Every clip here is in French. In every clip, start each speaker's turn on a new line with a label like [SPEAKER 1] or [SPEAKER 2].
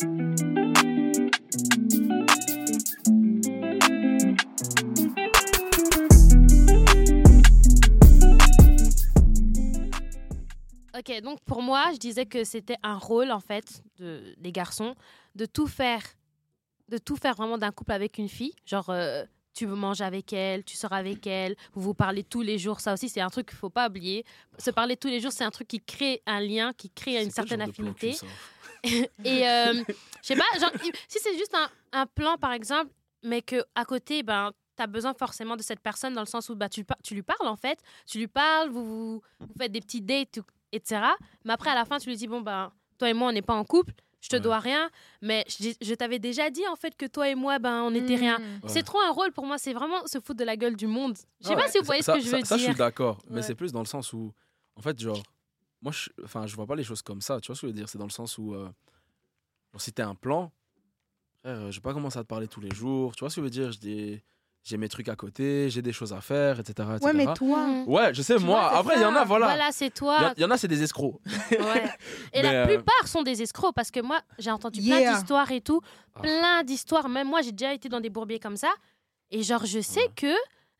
[SPEAKER 1] Ok, donc pour moi, je disais que c'était un rôle en fait de, des garçons de tout faire, de tout faire vraiment d'un couple avec une fille. Genre, euh, tu manges avec elle, tu sors avec elle, vous vous parlez tous les jours. Ça aussi, c'est un truc qu'il faut pas oublier. Se parler tous les jours, c'est un truc qui crée un lien, qui crée une certaine
[SPEAKER 2] plan
[SPEAKER 1] affinité. Et euh, je sais pas, genre, si c'est juste un, un plan, par exemple, mais que à côté, ben, tu as besoin forcément de cette personne dans le sens où bah, tu, tu lui parles, en fait. Tu lui parles, vous, vous, vous faites des petits dates, etc. Mais après, à la fin, tu lui dis, bon, ben, toi et moi, on n'est pas en couple. Je te
[SPEAKER 2] Ouais.
[SPEAKER 1] dois rien, mais je, je t'avais déjà dit en fait que toi et moi, ben, on n'était rien.
[SPEAKER 3] Mm.
[SPEAKER 2] Ouais.
[SPEAKER 1] C'est trop un rôle pour moi, c'est vraiment se foutre de la gueule du monde. Je sais
[SPEAKER 2] Ah
[SPEAKER 1] pas
[SPEAKER 2] ouais.
[SPEAKER 1] si vous voyez
[SPEAKER 2] Ça-
[SPEAKER 1] ce que je
[SPEAKER 2] ça-
[SPEAKER 1] veux
[SPEAKER 2] ça, je
[SPEAKER 1] dire.
[SPEAKER 2] suis d'accord, mais c'est plus dans le sens où, en fait, genre, moi, je, enfin, je vois pas les choses comme ça. Tu vois ce que je veux dire? C'est dans le sens où, euh, genre, si t'es un plan, frère, euh, je vais pas commencer à te parler tous les jours. Tu vois ce que je veux dire? J'ai mes trucs à côté, j'ai des choses à faire, etc. etc.
[SPEAKER 3] Ouais, mais toi.
[SPEAKER 2] Ouais, je sais,
[SPEAKER 3] Tu
[SPEAKER 2] moi.
[SPEAKER 3] vois,
[SPEAKER 2] Après, il y en a, voilà.
[SPEAKER 1] Voilà, c'est toi.
[SPEAKER 2] a- il y en a, c'est des escrocs.
[SPEAKER 1] Ouais. Et
[SPEAKER 2] Mais,
[SPEAKER 1] la
[SPEAKER 2] euh,
[SPEAKER 1] plupart sont des escrocs parce que moi, j'ai entendu plein d'histoires et tout.
[SPEAKER 2] Ah.
[SPEAKER 1] Plein d'histoires. Même moi, j'ai déjà été dans des bourbiers comme ça. Et genre, je sais
[SPEAKER 2] Ouais.
[SPEAKER 1] que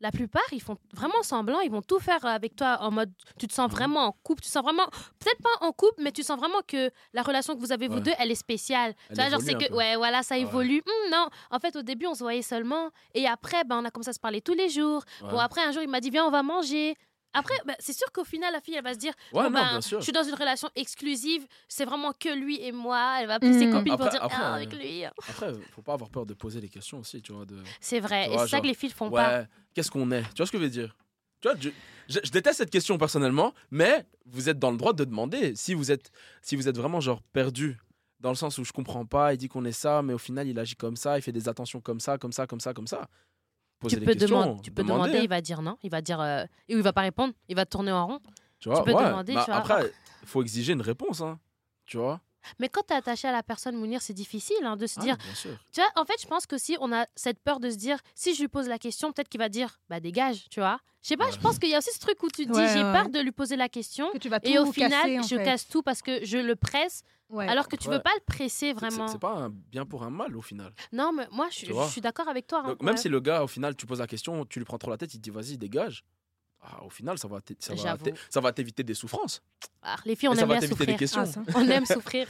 [SPEAKER 1] la plupart, ils font vraiment semblant. Ils vont tout faire avec toi en mode tu te sens vraiment en couple. Tu sens vraiment, peut-être pas en couple, mais tu sens vraiment que la relation que vous avez vous
[SPEAKER 2] Ouais.
[SPEAKER 1] deux, elle est spéciale.
[SPEAKER 2] Elle
[SPEAKER 1] tu vois, genre, c'est que,
[SPEAKER 2] peu.
[SPEAKER 1] ouais, voilà, ça
[SPEAKER 2] Ouais.
[SPEAKER 1] évolue. Hum, non, en fait, au début, on se voyait seulement. Et après, ben, on a commencé à se parler tous les jours. Bon, après, un jour, il m'a dit, viens, on va manger. Après, ben, c'est sûr qu'au final, la fille, elle va se dire,
[SPEAKER 2] Ouais, non, sûr.
[SPEAKER 1] je suis dans une relation exclusive, c'est vraiment que lui et moi. Elle va appeler ses
[SPEAKER 3] Mm.
[SPEAKER 1] copines pour dire
[SPEAKER 2] après,
[SPEAKER 1] ah,
[SPEAKER 2] euh,
[SPEAKER 1] avec lui.
[SPEAKER 2] Après, faut pas avoir peur de poser les questions aussi, tu vois. De...
[SPEAKER 1] C'est vrai, et c'est ça que les filles font pas.
[SPEAKER 2] Qu'est-ce qu'on est? Tu vois ce que je veux dire? Tu vois, je, je- je déteste cette question personnellement, mais vous êtes dans le droit de demander. Si vous êtes, si vous êtes vraiment genre perdu, dans le sens où je comprends pas, il dit qu'on est ça, mais au final il agit comme ça, il fait des attentions comme ça, comme ça, comme ça, comme ça.
[SPEAKER 1] Tu peux,
[SPEAKER 2] questions,
[SPEAKER 1] demander, tu peux
[SPEAKER 2] demandez,
[SPEAKER 1] demander, il va dire non, il va dire euh, il va pas répondre, il va tourner en rond.
[SPEAKER 2] tu vois,
[SPEAKER 1] peux
[SPEAKER 2] ouais.
[SPEAKER 1] demander,
[SPEAKER 2] Bah,
[SPEAKER 1] tu vois.
[SPEAKER 2] Après, faut exiger une réponse, hein, tu vois.
[SPEAKER 1] Mais quand tu es attaché à la personne Mounir, c'est difficile hein, de se
[SPEAKER 2] Ah,
[SPEAKER 1] dire.
[SPEAKER 2] bien sûr.
[SPEAKER 1] Tu vois, en fait, je pense que si on a cette peur de se dire, si je lui pose la question, peut-être qu'il va dire, bah dégage, tu vois. Je sais pas,
[SPEAKER 2] Ouais.
[SPEAKER 1] je pense qu'il y a aussi ce truc où tu te dis,
[SPEAKER 3] Ouais,
[SPEAKER 1] j'ai
[SPEAKER 3] ouais.
[SPEAKER 1] peur de lui poser la question.
[SPEAKER 3] Que tu vas tout
[SPEAKER 1] Et au final,
[SPEAKER 3] casser,
[SPEAKER 1] je
[SPEAKER 3] fait.
[SPEAKER 1] casse tout parce que je le presse,
[SPEAKER 3] Ouais.
[SPEAKER 1] alors que tu
[SPEAKER 2] Ouais.
[SPEAKER 1] veux pas le presser vraiment.
[SPEAKER 2] C'est pas un bien pour un mal au final.
[SPEAKER 1] Non, mais moi, je, suis d'accord avec toi. hein,
[SPEAKER 2] Donc, même
[SPEAKER 1] ouais.
[SPEAKER 2] si le gars, au final, tu poses la question, tu lui prends trop la tête, il te dit vas-y, dégage. Ah, au final, ça va t'é- ça va
[SPEAKER 1] J'avoue.
[SPEAKER 2] t'é- ça va t'éviter des souffrances.
[SPEAKER 1] Ah, les filles, on
[SPEAKER 2] Et ça
[SPEAKER 1] aime
[SPEAKER 2] va des
[SPEAKER 1] souffrir.
[SPEAKER 2] questions.
[SPEAKER 3] Ah.
[SPEAKER 1] On aime souffrir.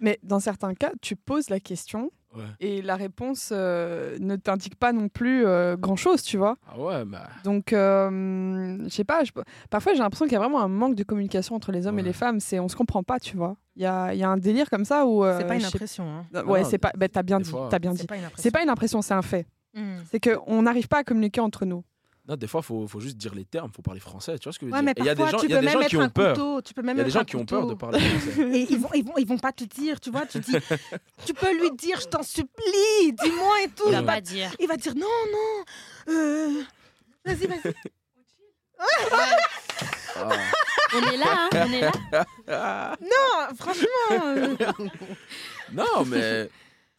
[SPEAKER 4] Mais dans certains cas, tu poses la question
[SPEAKER 2] Ouais.
[SPEAKER 4] et la réponse euh, ne t'indique pas non plus euh, grand-chose, tu vois.
[SPEAKER 2] Ah ouais, bah.
[SPEAKER 4] Donc, euh, je sais pas, parfois j'ai l'impression qu'il y a vraiment un manque de communication entre les hommes et
[SPEAKER 2] Ouais.
[SPEAKER 4] les femmes. C'est, on se comprend pas, tu vois. Il y a, il y a un délire comme ça où. euh,
[SPEAKER 3] C'est pas une impression. Hein.
[SPEAKER 4] Ouais,
[SPEAKER 2] Non,
[SPEAKER 4] c'est pas. bah, t'as bien
[SPEAKER 2] des
[SPEAKER 4] dit.
[SPEAKER 2] fois,
[SPEAKER 4] T'as bien dit.
[SPEAKER 3] C'est pas une impression.
[SPEAKER 4] C'est pas une impression, c'est un fait.
[SPEAKER 3] Mm.
[SPEAKER 4] C'est qu'on n'arrive pas à communiquer entre nous.
[SPEAKER 2] Non, des fois, il faut, faut juste dire les termes, faut parler français. Tu vois ce que je veux
[SPEAKER 3] Ouais,
[SPEAKER 2] dire il y a des gens, il y a des gens qui ont peur.
[SPEAKER 3] couteau. Tu peux même
[SPEAKER 2] Il y a des gens qui ont peur de parler français.
[SPEAKER 3] Et ils vont, ils vont, ils vont pas te dire, tu vois. Tu dis, tu peux lui dire, je t'en supplie, dis-moi et tout.
[SPEAKER 1] Il
[SPEAKER 3] Il
[SPEAKER 1] va
[SPEAKER 3] va,
[SPEAKER 1] pas dire.
[SPEAKER 3] il va dire non, non. euh, Vas-y, vas-y.
[SPEAKER 2] Ah.
[SPEAKER 1] On est là, hein, on est là.
[SPEAKER 3] Non, franchement. euh,
[SPEAKER 2] non, mais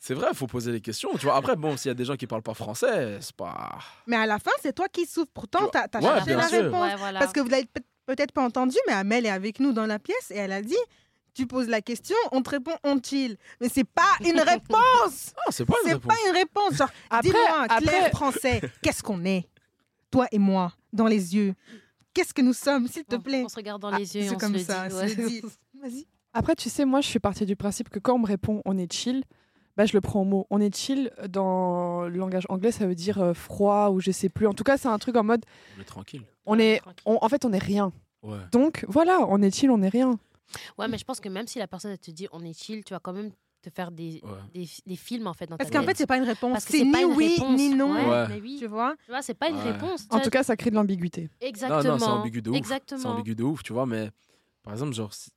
[SPEAKER 2] c'est vrai, il faut poser les questions. Tu vois, après, bon, s'il y a des gens qui parlent pas français, c'est pas.
[SPEAKER 3] Mais à la fin, c'est toi qui souffres. Pourtant,
[SPEAKER 2] Tu
[SPEAKER 3] as
[SPEAKER 2] ouais,
[SPEAKER 3] cherché la
[SPEAKER 2] sûr.
[SPEAKER 3] réponse.
[SPEAKER 1] Ouais, voilà.
[SPEAKER 3] Parce que vous l'avez peut- peut-être pas entendu, mais Amel est avec nous dans la pièce et elle a dit tu poses la question, on te répond, on chill. Mais c'est pas une réponse.
[SPEAKER 2] Ah, c'est pas une
[SPEAKER 3] c'est
[SPEAKER 2] réponse.
[SPEAKER 3] pas une réponse. Genre, dis-moi, Claire
[SPEAKER 4] après-
[SPEAKER 3] français, qu'est-ce qu'on est? Toi et moi, dans les yeux. Qu'est-ce que nous sommes, s'il te plaît?
[SPEAKER 1] On se regarde dans
[SPEAKER 3] Ah,
[SPEAKER 1] les yeux et
[SPEAKER 3] C'est
[SPEAKER 1] on
[SPEAKER 3] comme
[SPEAKER 1] se le
[SPEAKER 3] ça.
[SPEAKER 1] dit.
[SPEAKER 3] se
[SPEAKER 1] ouais.
[SPEAKER 3] le dit. Vas-y.
[SPEAKER 4] Après, tu sais, moi, je suis partie du principe que quand on me répond on est chill, bah, je le prends au mot. On est chill, dans le langage anglais, ça veut dire euh, froid ou je sais plus. En tout cas, c'est un truc en mode
[SPEAKER 2] On est tranquille.
[SPEAKER 4] on est, on- en fait, on est rien.
[SPEAKER 2] Ouais.
[SPEAKER 4] Donc voilà, on est chill, on est rien.
[SPEAKER 1] Ouais, mais je pense que même si la personne elle te dit on est chill, tu vas quand même te faire des,
[SPEAKER 2] Ouais.
[SPEAKER 1] des, des films en fait dans
[SPEAKER 3] Parce qu'en fait, c'est pas une réponse. C'est ni oui,
[SPEAKER 1] réponse.
[SPEAKER 3] ni non.
[SPEAKER 1] Ouais,
[SPEAKER 2] Ouais.
[SPEAKER 1] mais oui.
[SPEAKER 3] Tu vois?
[SPEAKER 1] Tu vois, c'est pas une
[SPEAKER 2] Ouais.
[SPEAKER 1] réponse.
[SPEAKER 4] En tout cas, ça crée de l'ambiguïté.
[SPEAKER 1] exactement.
[SPEAKER 2] Non, non, c'est ambigu de ouf. C'est
[SPEAKER 1] Exactement.
[SPEAKER 2] ambigu de ouf, tu vois, mais par exemple, genre. si-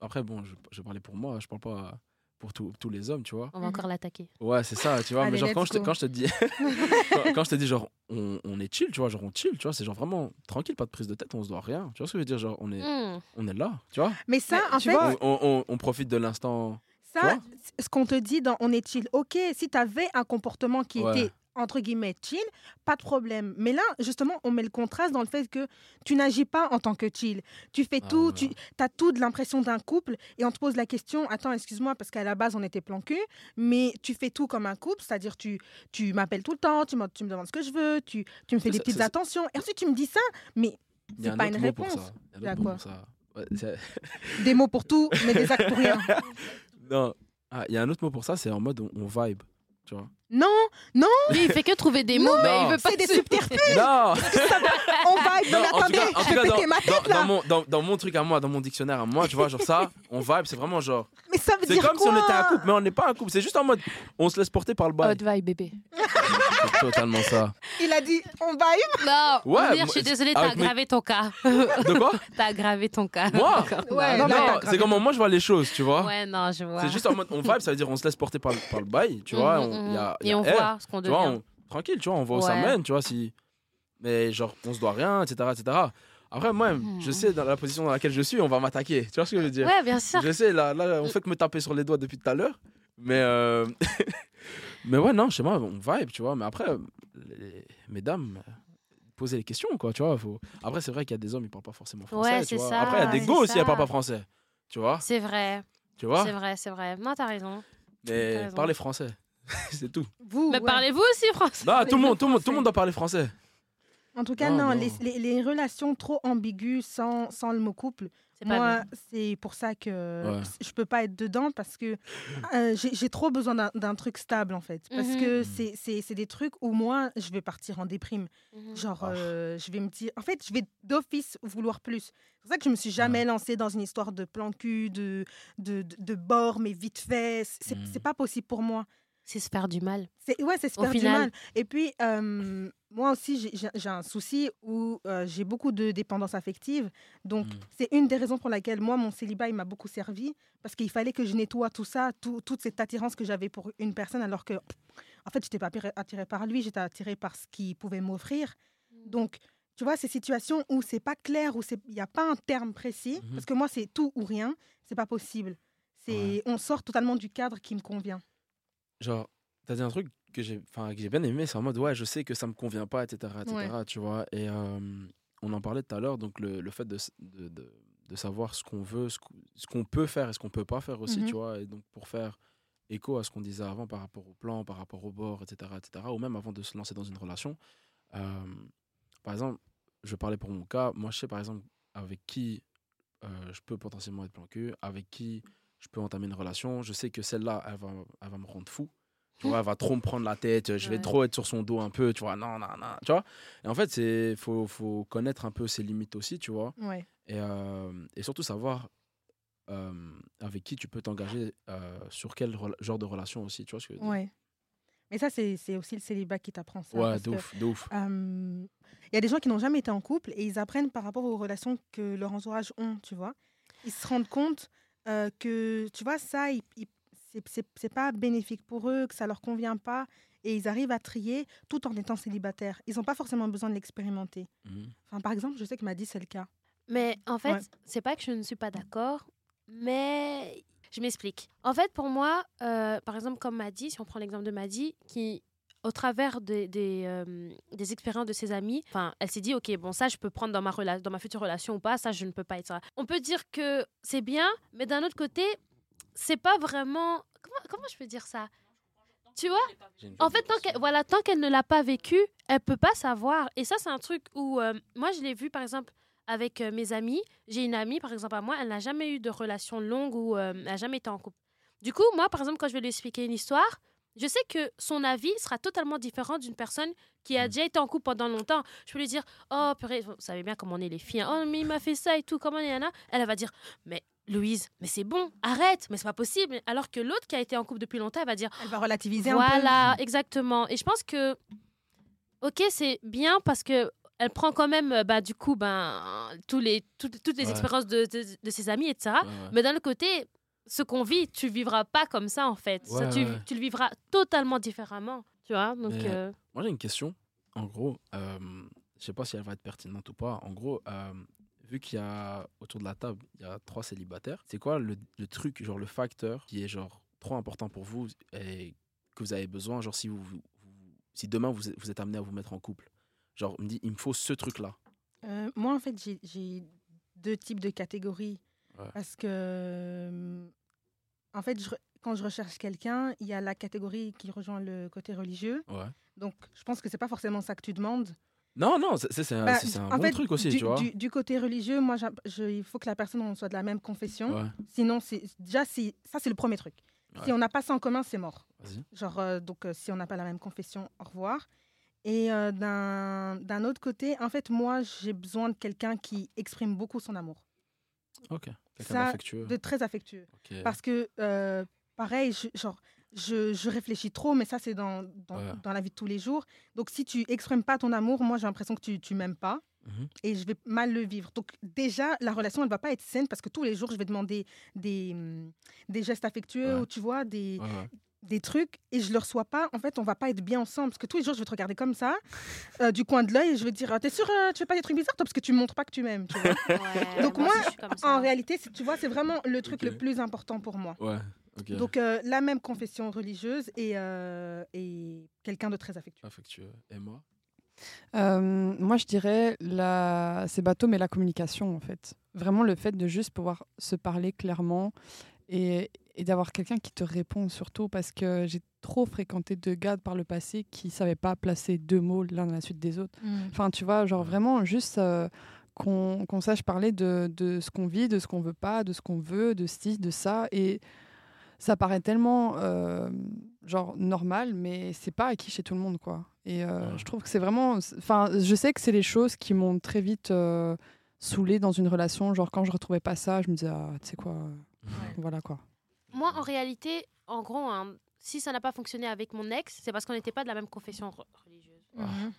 [SPEAKER 2] Après, bon, je, je parlais pour moi, je parle pas pour tous tous les hommes, tu vois.
[SPEAKER 1] On va encore l'attaquer.
[SPEAKER 2] Ouais, c'est ça, tu vois.
[SPEAKER 3] Allez,
[SPEAKER 2] mais genre, quand je, te, quand je te dis, quand, quand je te dis, genre, on, on est chill, tu vois, genre, on chill, tu vois, c'est genre vraiment tranquille, pas de prise de tête, on se doit rien. Tu vois ce que je veux dire? Genre, on est,
[SPEAKER 1] Hmm.
[SPEAKER 2] on est là, tu vois.
[SPEAKER 3] Mais ça,
[SPEAKER 4] Mais
[SPEAKER 3] en
[SPEAKER 4] tu
[SPEAKER 3] fait,
[SPEAKER 4] vois,
[SPEAKER 2] On, on- on profite de l'instant.
[SPEAKER 3] ça, ce qu'on te dit dans On est chill, ok, si tu avais un comportement qui
[SPEAKER 2] Ouais.
[SPEAKER 3] était entre guillemets chill, pas de problème. Mais là, justement, on met le contraste dans le fait que tu n'agis pas en tant que chill. Tu fais
[SPEAKER 2] Ah,
[SPEAKER 3] tout, tu as tout de l'impression d'un couple et on te pose la question, attends, excuse-moi, parce qu'à la base, on était plan cul, mais tu fais tout comme un couple, c'est-à-dire tu, tu m'appelles tout le temps, tu me, tu me demandes ce que je veux, tu, tu me fais
[SPEAKER 2] Ça,
[SPEAKER 3] des petites
[SPEAKER 2] ça,
[SPEAKER 3] attentions. Et ensuite, tu me dis ça, mais c'est pas une réponse.
[SPEAKER 2] ça. Ouais,
[SPEAKER 3] Des mots pour tout, mais des actes pour rien.
[SPEAKER 2] non. Ah, il y a un autre mot pour ça, c'est en mode on, on vibe. Tu vois
[SPEAKER 3] Non,
[SPEAKER 1] Lui, il fait que trouver des mots, mais il veut pas.
[SPEAKER 3] c'est des subterfuges.
[SPEAKER 2] Non
[SPEAKER 3] On vibe.
[SPEAKER 2] Non,
[SPEAKER 3] attendez, je vais
[SPEAKER 2] dans,
[SPEAKER 3] péter ma
[SPEAKER 2] dans-
[SPEAKER 3] tête
[SPEAKER 2] dans
[SPEAKER 3] là.
[SPEAKER 2] mon, dans, dans mon truc à moi, dans mon dictionnaire à moi, tu vois, genre ça, on vibe, c'est vraiment genre.
[SPEAKER 3] Mais ça veut
[SPEAKER 2] C'est
[SPEAKER 3] dire
[SPEAKER 2] comme
[SPEAKER 3] quoi
[SPEAKER 2] si on était un couple, mais on n'est pas un couple. C'est juste en mode, on se laisse porter par le bail.
[SPEAKER 4] Hot vibe, bébé.
[SPEAKER 2] C'est totalement ça.
[SPEAKER 3] Il a dit on vibe.
[SPEAKER 1] Non,
[SPEAKER 2] Ouais,
[SPEAKER 1] Mounir, je suis désolée, t'as aggravé ton cas.
[SPEAKER 2] De quoi?
[SPEAKER 1] T'as aggravé ton cas.
[SPEAKER 2] Moi?
[SPEAKER 3] Ouais,
[SPEAKER 1] non,
[SPEAKER 3] non,
[SPEAKER 2] Non, c'est comment moi je vois les choses, tu vois?
[SPEAKER 1] Ouais, non, je vois.
[SPEAKER 2] C'est juste en mode, on vibe, ça veut dire on se laisse porter par, le- par le bail, tu vois.
[SPEAKER 1] Mhm,
[SPEAKER 2] on,
[SPEAKER 1] mhm.
[SPEAKER 2] y a, y
[SPEAKER 1] Et on
[SPEAKER 2] air,
[SPEAKER 1] voit ce qu'on
[SPEAKER 2] vois,
[SPEAKER 1] devient.
[SPEAKER 2] on- tranquille, tu vois, on voit où ça mène, tu vois, si. Mais genre, on se doit rien, etc., etc. Après, moi,
[SPEAKER 1] Mhm.
[SPEAKER 2] je sais, dans la position dans laquelle je suis, on va m'attaquer. Tu vois ce que je veux dire?
[SPEAKER 1] Ouais, bien sûr.
[SPEAKER 2] Je sais, là, là, on fait que me taper sur les doigts depuis tout à l'heure. Mais, euh, mais ouais, non, chez moi, on vibe, tu vois. Mais après, les- mesdames, posez les questions, quoi, tu vois. Faut... Après, c'est vrai qu'il y a des hommes, ils parlent pas forcément français.
[SPEAKER 1] Ouais,
[SPEAKER 2] tu vois.
[SPEAKER 1] ça,
[SPEAKER 2] Après, il y a des go aussi, ils parlent pas français. Tu vois
[SPEAKER 1] C'est vrai,
[SPEAKER 2] Tu vois?
[SPEAKER 1] C'est vrai, c'est vrai. Non, t'as raison.
[SPEAKER 2] Mais parlez français. c'est tout.
[SPEAKER 3] Vous.
[SPEAKER 1] Mais
[SPEAKER 3] ouais.
[SPEAKER 1] parlez-vous aussi français
[SPEAKER 2] Non, tout le, monde, tout, le monde, tout le monde doit parler français.
[SPEAKER 3] En tout cas,
[SPEAKER 2] Non,
[SPEAKER 3] non,
[SPEAKER 2] non.
[SPEAKER 3] Les, les- les relations trop ambiguës sans, sans le mot couple, moi, c'est pour ça que
[SPEAKER 2] Ouais.
[SPEAKER 3] je peux pas être dedans parce que euh, j'ai trop besoin d'un- truc stable en fait. Parce
[SPEAKER 1] Mhm.
[SPEAKER 3] que
[SPEAKER 2] Mhm.
[SPEAKER 3] c'est- c'est c'est des trucs où moi, je vais partir en déprime.
[SPEAKER 1] Mhm.
[SPEAKER 3] Genre,
[SPEAKER 2] Ah.
[SPEAKER 3] euh, je vais me dire. En fait, je vais d'office vouloir plus. C'est pour ça que je me suis jamais lancée dans une histoire de plan cul, de, de, de, de bord, mais vite fait. C'est c'est pas possible pour moi.
[SPEAKER 1] C'est se faire du mal.
[SPEAKER 3] C'est ouais, c'est se faire du mal. Et puis euh, moi aussi j'ai- un souci où euh, j'ai beaucoup de dépendance affective. Donc
[SPEAKER 2] Mm.
[SPEAKER 3] c'est une des raisons pour laquelle moi mon célibat il m'a beaucoup servi parce qu'il fallait que je nettoie tout ça, tout- toute cette attirance que j'avais pour une personne alors que en fait j'étais pas attirée par lui, j'étais attirée par ce qu'il pouvait m'offrir. Donc tu vois ces situations où c'est pas clair où c'est il y a pas un terme précis
[SPEAKER 2] Mhm.
[SPEAKER 3] parce que moi c'est tout ou rien, c'est pas possible. C'est
[SPEAKER 2] Ouais.
[SPEAKER 3] on sort totalement du cadre qui me convient.
[SPEAKER 2] Genre, t'as dit un truc que j'ai que j'ai bien aimé, c'est en mode, ouais, je sais que ça me convient pas, etc., etc.,
[SPEAKER 3] Ouais.
[SPEAKER 2] tu vois. Et euh, on en parlait tout à l'heure, donc le, le fait de, de, de, de savoir ce qu'on veut, ce qu'on peut faire et ce qu'on peut pas faire aussi,
[SPEAKER 3] Mhm.
[SPEAKER 2] tu vois. Et donc, pour faire écho à ce qu'on disait avant par rapport au plan, par rapport au bord, etc., etc., ou même avant de se lancer dans une relation. euh, par exemple, je parlais pour mon cas, moi, je sais par exemple avec qui euh, je peux potentiellement être plan cul, avec qui je peux entamer une relation. Je sais que celle-là, elle va, elle va me rendre fou. Tu vois, elle va trop me prendre la tête, je vais
[SPEAKER 1] Ouais.
[SPEAKER 2] trop être sur son dos un peu, tu vois, non, non, non, tu vois. Et en fait, c'est faut, faut connaître un peu ses limites aussi, tu vois,
[SPEAKER 3] Ouais.
[SPEAKER 2] et, euh, et surtout savoir euh, avec qui tu peux t'engager euh, sur quel genre de relation aussi, tu vois ce que je veux dire
[SPEAKER 3] Ouais. Mais ça, c'est aussi le célibat qui t'apprend ça.
[SPEAKER 2] Ouais,
[SPEAKER 3] parce
[SPEAKER 2] de
[SPEAKER 3] que,
[SPEAKER 2] ouf, de ouf.
[SPEAKER 3] euh, Il y a des gens qui n'ont jamais été en couple et ils apprennent par rapport aux relations que leurs entourages ont, tu vois. Ils se rendent compte euh, que, tu vois, ça, ils- ils- c'est- c'est c'est pas bénéfique pour eux, que ça leur convient pas. Et ils arrivent à trier tout en étant célibataires. Ils n'ont pas forcément besoin de l'expérimenter.
[SPEAKER 2] Mhm.
[SPEAKER 3] Enfin, par exemple, je sais que Maddy, c'est le cas.
[SPEAKER 1] Mais en fait,
[SPEAKER 3] Ouais.
[SPEAKER 1] c'est pas que je ne suis pas d'accord, mais je m'explique. En fait, pour moi, euh, par exemple, comme Maddy, si on prend l'exemple de Maddy, qui, au travers des, des, euh, des expériences de ses amis, enfin, elle s'est dit, ok, bon, ça, je peux prendre dans ma, rela- dans ma future relation ou pas, ça, je ne peux pas être ça. On peut dire que c'est bien, mais d'un autre côté, c'est pas vraiment... Comment, comment je peux dire ça? Tu vois? En fait, tant qu'elle, voilà, tant qu'elle ne l'a pas vécu, elle peut pas savoir. Et ça, c'est un truc où euh, moi, je l'ai vu par exemple avec euh, mes amis. J'ai une amie, par exemple à moi, elle n'a jamais eu de relation longue ou euh, elle n'a jamais été en couple. Du coup, moi, par exemple, quand je vais lui expliquer une histoire, je sais que son avis sera totalement différent d'une personne qui a
[SPEAKER 2] Mm.
[SPEAKER 1] déjà été en couple pendant longtemps. Je peux lui dire, oh purée, vous savez bien comment on est les filles. hein. Oh mais il m'a fait ça et tout, comment il y en a Elle, elle va dire, mais Louise, mais c'est bon, arrête, mais c'est pas possible. Alors que l'autre qui a été en couple depuis longtemps, elle va dire,
[SPEAKER 3] Elle va relativiser un peu.
[SPEAKER 1] voilà, exactement. Et je pense que, ok, c'est bien parce que elle prend quand même, euh, bah, du coup, ben, tous les, toutes, toutes les
[SPEAKER 2] Ouais.
[SPEAKER 1] expériences de, de, de ses amis, etc.
[SPEAKER 2] Ouais, ouais.
[SPEAKER 1] Mais d'un autre côté, ce qu'on vit, tu le vivras pas comme ça, en fait. Ça, tu,
[SPEAKER 2] ouais.
[SPEAKER 1] tu le vivras totalement différemment. Tu vois Donc, euh,
[SPEAKER 2] Moi, j'ai une question. En gros, euh, je sais pas si elle va être pertinente ou pas. En gros, euh, vu qu'il y a autour de la table, il y a trois célibataires, c'est quoi le, le truc, genre le facteur qui est genre trop important pour vous et que vous avez besoin, genre si vous, vous, si demain vous êtes, vous êtes amené à vous mettre en couple? Genre, me dit, il me faut ce truc-là.
[SPEAKER 3] Euh, moi, en fait, j'ai- j'ai deux types de catégories.
[SPEAKER 2] Ouais.
[SPEAKER 3] Parce que, en fait, je quand je recherche quelqu'un, il y a la catégorie qui rejoint le côté religieux.
[SPEAKER 2] Ouais.
[SPEAKER 3] Donc, je pense que c'est pas forcément ça que tu demandes.
[SPEAKER 2] Non, non, c'est un,
[SPEAKER 3] Bah,
[SPEAKER 2] un bon
[SPEAKER 3] fait,
[SPEAKER 2] truc aussi,
[SPEAKER 3] du,
[SPEAKER 2] tu vois.
[SPEAKER 3] Du, du côté religieux, moi, je- il faut que la personne on soit de la même confession.
[SPEAKER 2] Ouais,
[SPEAKER 3] Sinon, déjà, ça, c'est le premier truc. Si on n'a pas ça en commun, c'est mort. Genre, euh, donc, euh, si on n'a pas la même confession, au revoir. Et euh, d'un d'un autre côté, en fait, moi, j'ai besoin de quelqu'un qui exprime beaucoup son amour,
[SPEAKER 2] Ok.
[SPEAKER 3] Ça, de très affectueux. Parce que, euh, pareil, je, genre, je, je réfléchis trop, mais ça, c'est dans, dans,
[SPEAKER 2] Ouais.
[SPEAKER 3] dans la vie de tous les jours. Donc, si tu exprimes pas ton amour, moi, j'ai l'impression que tu, tu m'aimes pas
[SPEAKER 2] Mhm.
[SPEAKER 3] et je vais mal le vivre. Donc, déjà, la relation, elle va pas être saine parce que tous les jours, je vais demander des, des gestes affectueux
[SPEAKER 2] Ouais.
[SPEAKER 3] ou, tu vois, des,
[SPEAKER 2] ouais.
[SPEAKER 3] Des trucs et je le reçois pas, en fait, on va pas être bien ensemble. Parce que tous les jours, je vais te regarder comme ça, euh, du coin de l'œil, et je vais te dire, Ah, t'es sûr, euh, tu fais pas des trucs bizarres, toi, parce que tu montres pas que tu m'aimes. tu vois.
[SPEAKER 1] Ouais,
[SPEAKER 3] Donc
[SPEAKER 1] moi
[SPEAKER 3] en réalité, c'est- tu vois, c'est vraiment le truc le plus important pour moi.
[SPEAKER 2] Ouais.
[SPEAKER 3] Donc, euh, la même confession religieuse et, euh, et quelqu'un de très affectueux.
[SPEAKER 2] Affectueux. Et moi?
[SPEAKER 4] Euh, moi, je dirais, la... c'est bateau, mais la communication, en fait. Vraiment, le fait de juste pouvoir se parler clairement et, et d'avoir quelqu'un qui te répond, surtout parce que j'ai trop fréquenté de gars par le passé qui savaient pas placer deux mots l'un à la suite des autres. Enfin, tu vois, genre vraiment juste euh, qu'on sache parler de, de ce qu'on vit, de ce qu'on veut pas, de ce qu'on veut, de ci, de ça. Et ça paraît tellement euh, genre normal, mais c'est pas acquis chez tout le monde, quoi. Et euh,
[SPEAKER 2] Ouais.
[SPEAKER 4] je trouve que c'est vraiment. Enfin, je sais que c'est les choses qui m'ont très vite euh, saoulée dans une relation. Genre, quand je retrouvais pas ça, je me disais, ah, tu sais quoi, euh, voilà quoi.
[SPEAKER 1] Moi, en réalité, en gros, hein, si ça n'a pas fonctionné avec mon ex, c'est parce qu'on n'était pas de la même confession re- religieuse.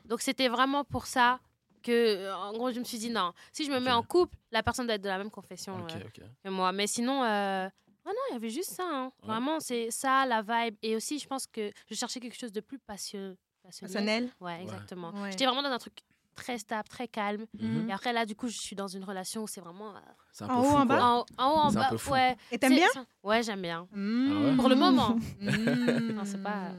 [SPEAKER 1] Donc, c'était vraiment pour ça que, euh, en gros, je me suis dit non. Si je me mets en couple, la personne doit être de la même confession euh, que moi. Mais sinon, euh, ah non, il y avait juste ça. hein.
[SPEAKER 2] Ouais.
[SPEAKER 1] Vraiment, c'est ça, la vibe. Et aussi, je pense que je cherchais quelque chose de plus passionnel. passionnel.
[SPEAKER 3] Personnel.
[SPEAKER 1] Ouais, exactement.
[SPEAKER 3] Ouais.
[SPEAKER 1] J'étais vraiment dans un truc très stable, très calme.
[SPEAKER 2] Mhm.
[SPEAKER 1] Et après, là, du coup, je suis dans une relation où c'est vraiment. euh,
[SPEAKER 2] C'est un
[SPEAKER 3] En haut,
[SPEAKER 2] fou,
[SPEAKER 3] en bas
[SPEAKER 1] en, en haut, en
[SPEAKER 2] C'est un
[SPEAKER 1] bas.
[SPEAKER 2] peu fou.
[SPEAKER 1] Ouais.
[SPEAKER 3] Et t'aimes
[SPEAKER 1] C'est-
[SPEAKER 3] bien
[SPEAKER 1] c'est- Ouais, j'aime bien.
[SPEAKER 3] Mmh.
[SPEAKER 1] Pour le moment.
[SPEAKER 3] Mmh.
[SPEAKER 1] Non, c'est pas-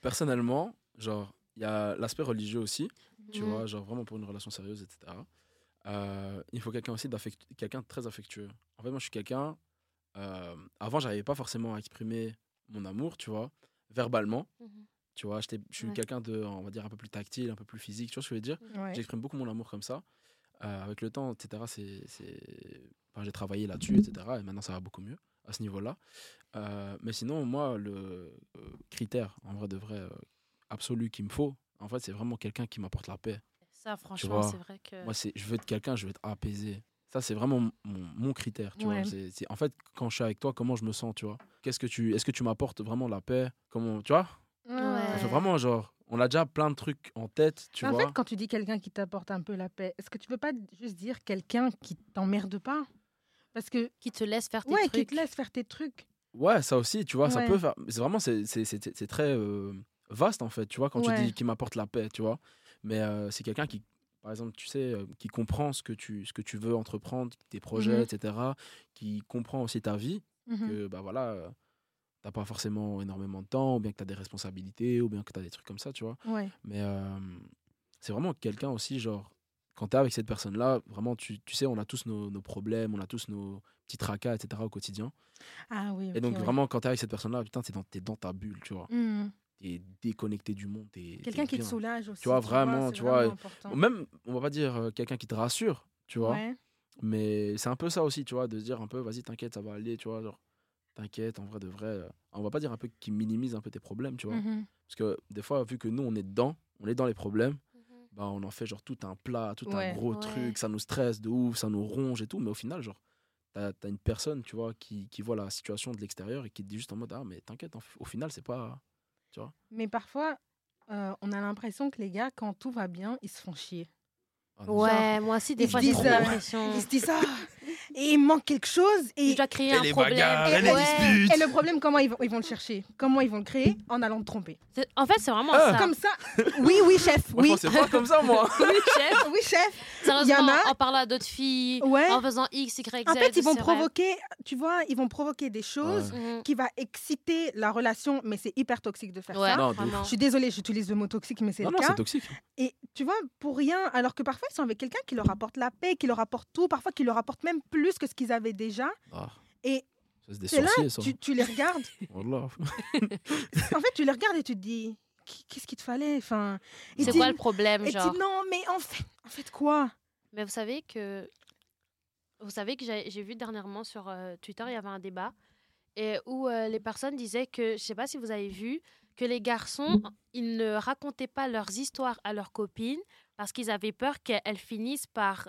[SPEAKER 2] Personnellement, genre, il y a l'aspect religieux aussi, tu
[SPEAKER 1] Mhm.
[SPEAKER 2] vois, genre vraiment pour une relation sérieuse, etc. Euh, il faut quelqu'un aussi d'affect- quelqu'un de très affectueux. En fait, moi, je suis quelqu'un. euh, avant, j'arrivais pas forcément à exprimer mon amour, tu vois, verbalement. Tu vois, je suis
[SPEAKER 1] Ouais.
[SPEAKER 2] quelqu'un de, on va dire, un peu plus tactile, un peu plus physique, tu vois ce que je veux dire?
[SPEAKER 3] Ouais.
[SPEAKER 2] J'exprime beaucoup mon amour comme ça. Euh, avec le temps, etc., c'est. Enfin, j'ai travaillé là-dessus, etc. Et maintenant, ça va beaucoup mieux à ce niveau-là. Euh, mais sinon, moi, le euh, critère, en vrai de vrai, absolu qu'il me faut, en fait, c'est vraiment quelqu'un qui m'apporte la paix.
[SPEAKER 1] Ça, franchement, c'est vrai que.
[SPEAKER 2] Moi, je veux être quelqu'un, je veux être apaisé. Ça, c'est vraiment mon, mon critère, tu
[SPEAKER 3] Ouais.
[SPEAKER 2] vois. C'est- en fait, quand je suis avec toi, comment je me sens, tu vois? Qu'est-ce que tu, est-ce que tu m'apportes vraiment la paix? Comment, tu vois?
[SPEAKER 1] Ouais.
[SPEAKER 2] Vraiment genre, on a déjà plein de trucs en tête, tu
[SPEAKER 3] en
[SPEAKER 2] vois.
[SPEAKER 3] fait, quand tu dis quelqu'un qui t'apporte un peu la paix, est-ce que tu peux pas juste dire quelqu'un qui t'emmerde pas? Parce que,
[SPEAKER 1] Qui te laisse faire tes
[SPEAKER 3] ouais, qui
[SPEAKER 1] trucs.
[SPEAKER 3] te laisse faire tes trucs.
[SPEAKER 2] Ouais, ça aussi, tu vois, ça
[SPEAKER 3] Ouais.
[SPEAKER 2] peut faire. C'est vraiment, c'est c'est- c'est- c'est très euh, vaste en fait, tu vois, quand
[SPEAKER 3] Ouais.
[SPEAKER 2] tu dis qui m'apporte la paix, tu vois. Mais euh, c'est quelqu'un qui, par exemple, tu sais, euh, qui comprend ce que tu, ce que tu veux entreprendre, tes projets,
[SPEAKER 3] Mhm.
[SPEAKER 2] etc., qui comprend aussi ta vie,
[SPEAKER 3] Mhm.
[SPEAKER 2] que bah voilà, euh, t'as pas forcément énormément de temps, ou bien que t'as des responsabilités, ou bien que t'as des trucs comme ça, tu vois.
[SPEAKER 3] Ouais.
[SPEAKER 2] Mais euh, c'est vraiment quelqu'un aussi, genre, quand t'es avec cette personne-là, vraiment, tu, tu sais, on a tous nos, nos problèmes, on a tous nos petits tracas, etc., au quotidien.
[SPEAKER 3] Ah oui.
[SPEAKER 2] Et donc,
[SPEAKER 3] ouais.
[SPEAKER 2] vraiment, quand t'es avec cette personne-là, putain, t'es dans, t'es dans ta bulle, tu vois.
[SPEAKER 3] Mhm.
[SPEAKER 2] T'es déconnecté du monde.
[SPEAKER 3] Quelqu'un qui te soulage aussi.
[SPEAKER 2] Tu vois, vraiment, tu vois. Même, on va pas dire euh, quelqu'un qui te rassure, tu vois.
[SPEAKER 3] Ouais.
[SPEAKER 2] Mais c'est un peu ça aussi, tu vois, de se dire un peu, vas-y, t'inquiète, ça va aller, tu vois, genre, t'inquiète, en vrai de vrai. euh, On va pas dire un peu qui minimise un peu tes problèmes, tu vois.
[SPEAKER 3] Mhm.
[SPEAKER 2] Parce que des fois, vu que nous, on est dedans, on est dans les problèmes,
[SPEAKER 1] Mhm.
[SPEAKER 2] bah, on en fait genre tout un plat, tout
[SPEAKER 3] Ouais.
[SPEAKER 2] un gros
[SPEAKER 1] Ouais.
[SPEAKER 2] truc, ça nous stresse de ouf, ça nous ronge et tout. Mais au final, genre, t'as as une personne, tu vois, qui, qui voit la situation de l'extérieur et qui te dit juste en mode, ah, mais t'inquiète, au final, c'est pas.
[SPEAKER 3] Mais parfois, euh, on a l'impression que les gars, quand tout va bien, ils se font chier.
[SPEAKER 2] ah
[SPEAKER 1] Ouais, moi aussi, des
[SPEAKER 3] ils
[SPEAKER 1] fois,
[SPEAKER 3] se
[SPEAKER 1] j'ai
[SPEAKER 3] euh,
[SPEAKER 1] l'impression.
[SPEAKER 3] Ils se disent ah, et il manque quelque chose et,
[SPEAKER 1] dois créer
[SPEAKER 2] Et
[SPEAKER 1] un
[SPEAKER 2] les
[SPEAKER 1] problème.
[SPEAKER 2] bagarres,
[SPEAKER 3] et
[SPEAKER 2] les
[SPEAKER 3] ouais.
[SPEAKER 2] disputes.
[SPEAKER 3] et le problème, comment ils vont, ils vont le chercher? Comment ils vont le créer? En allant te tromper.
[SPEAKER 1] En fait, c'est vraiment
[SPEAKER 2] Ah.
[SPEAKER 1] ça.
[SPEAKER 3] Comme ça. Oui, oui, chef.
[SPEAKER 2] Moi,
[SPEAKER 3] Oui,
[SPEAKER 2] je pensais pas comme ça, moi.
[SPEAKER 1] Oui, chef.
[SPEAKER 3] oui, chef.
[SPEAKER 1] Sérieusement,
[SPEAKER 3] Il y en a-
[SPEAKER 1] en parlant à d'autres filles,
[SPEAKER 3] Ouais.
[SPEAKER 1] en faisant X, Y, Z.
[SPEAKER 3] En fait, ils vont
[SPEAKER 1] vrai.
[SPEAKER 3] provoquer, tu vois, ils vont provoquer des choses
[SPEAKER 1] Mhm.
[SPEAKER 3] qui va exciter la relation, mais c'est hyper toxique de faire
[SPEAKER 1] Ouais,
[SPEAKER 3] ça.
[SPEAKER 2] Non.
[SPEAKER 3] Je suis désolée, j'utilise le mot toxique, mais c'est
[SPEAKER 2] Non,
[SPEAKER 3] le
[SPEAKER 2] non,
[SPEAKER 3] cas.
[SPEAKER 2] c'est toxique.
[SPEAKER 3] Et tu vois, pour rien, alors que parfois ils sont avec quelqu'un qui leur apporte la paix, qui leur apporte tout, parfois qui leur apporte même plus que ce qu'ils avaient déjà.
[SPEAKER 2] Ah.
[SPEAKER 3] Et
[SPEAKER 2] Ça, c'est des
[SPEAKER 3] c'est là,
[SPEAKER 2] sorciers, ça.
[SPEAKER 3] tu, tu les regardes. En fait, tu les regardes et tu te dis, qu'est-ce qu'il te fallait enfin,
[SPEAKER 1] C'est quoi le problème, genre?
[SPEAKER 3] non, mais en fait, en fait quoi?
[SPEAKER 1] Mais vous savez que vous savez que j'ai j'ai vu dernièrement sur euh, Twitter, il y avait un débat et où euh, les personnes disaient que je sais pas si vous avez vu que les garçons ils ne racontaient pas leurs histoires à leurs copines parce qu'ils avaient peur qu'elles finissent par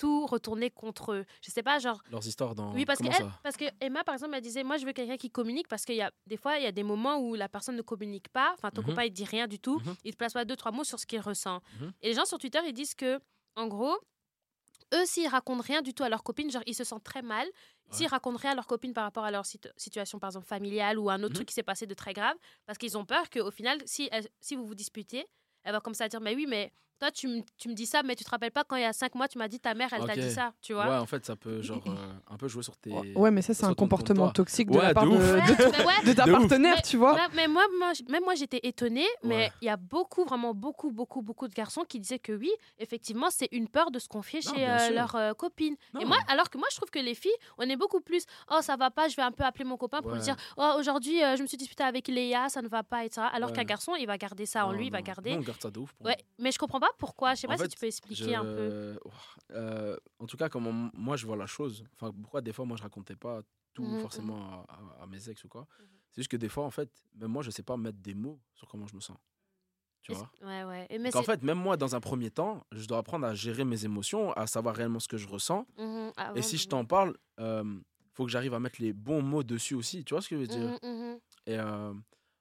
[SPEAKER 1] tout retourner contre eux. Je sais pas genre
[SPEAKER 2] Leurs histoires dans.
[SPEAKER 1] oui, parce que, elle- parce que Emma, par exemple, elle disait Moi, je veux quelqu'un qui communique parce qu'il y a des fois, il y a des moments où la personne ne communique pas. Enfin, ton
[SPEAKER 2] Mhm.
[SPEAKER 1] copain, il dit rien du tout.
[SPEAKER 2] Mhm.
[SPEAKER 1] Il te place pas deux, trois mots sur ce qu'il ressent.
[SPEAKER 2] Mhm.
[SPEAKER 1] Et les gens sur Twitter, ils disent que, en gros, eux, s'ils racontent rien du tout à leur copine, genre, ils se sentent très mal. S'ils racontent rien à leur copine par rapport à leur situ- situation, par exemple, familiale ou un autre truc qui s'est passé de très grave, parce qu'ils ont peur qu'au final, si, elle- si vous vous disputez, elle va comme ça dire Mais oui, mais toi, tu, me- tu me dis ça, mais tu te rappelles pas quand il y a cinq mois, tu m'as dit ta mère, elle t'a dit ça, tu vois?
[SPEAKER 2] Ouais, en fait, ça peut genre euh, un peu jouer sur tes.
[SPEAKER 4] Ouais, mais ça, c'est un
[SPEAKER 2] ton
[SPEAKER 4] comportement toxique de
[SPEAKER 2] Ouais,
[SPEAKER 4] la part
[SPEAKER 2] de
[SPEAKER 4] de, de, ta partenaire,
[SPEAKER 1] Mais-
[SPEAKER 4] tu vois?
[SPEAKER 1] Là, mais moi, même moi, j'étais étonnée, mais
[SPEAKER 2] Ouais.
[SPEAKER 1] il y a beaucoup, vraiment beaucoup, beaucoup, beaucoup de garçons qui disaient que oui, effectivement, c'est une peur de se confier
[SPEAKER 2] Non,
[SPEAKER 1] chez euh, leur euh, copine. Et moi, alors que moi, je trouve que les filles, on est beaucoup plus, oh, ça va pas, je vais un peu appeler mon copain pour lui dire, oh, aujourd'hui, euh, je me suis disputée avec Léa, ça ne va pas, etc. Alors
[SPEAKER 2] Ouais.
[SPEAKER 1] qu'un garçon, il va garder ça en lui, il va garder.
[SPEAKER 2] On garde ça de ouf.
[SPEAKER 1] Ouais, mais je comprends pas pourquoi? Je sais
[SPEAKER 2] En
[SPEAKER 1] pas si tu peux expliquer
[SPEAKER 2] Je-
[SPEAKER 1] un peu.
[SPEAKER 2] euh, en tout cas, comment moi je vois la chose, enfin, pourquoi des fois moi je racontais pas tout
[SPEAKER 1] Mhm,
[SPEAKER 2] forcément à, à- à mes ex ou quoi,
[SPEAKER 1] Mhm.
[SPEAKER 2] c'est juste que des fois, en fait, même moi je sais pas mettre des mots sur comment je me sens. Tu vois?
[SPEAKER 1] Ouais, ouais. Et Mais
[SPEAKER 2] En fait, même moi, dans un premier temps, je dois apprendre à gérer mes émotions, à savoir réellement ce que je ressens.
[SPEAKER 1] Avant
[SPEAKER 2] Et si je t'en parle, euh, faut que j'arrive à mettre les bons mots dessus aussi. Tu vois ce que je veux dire? Et euh,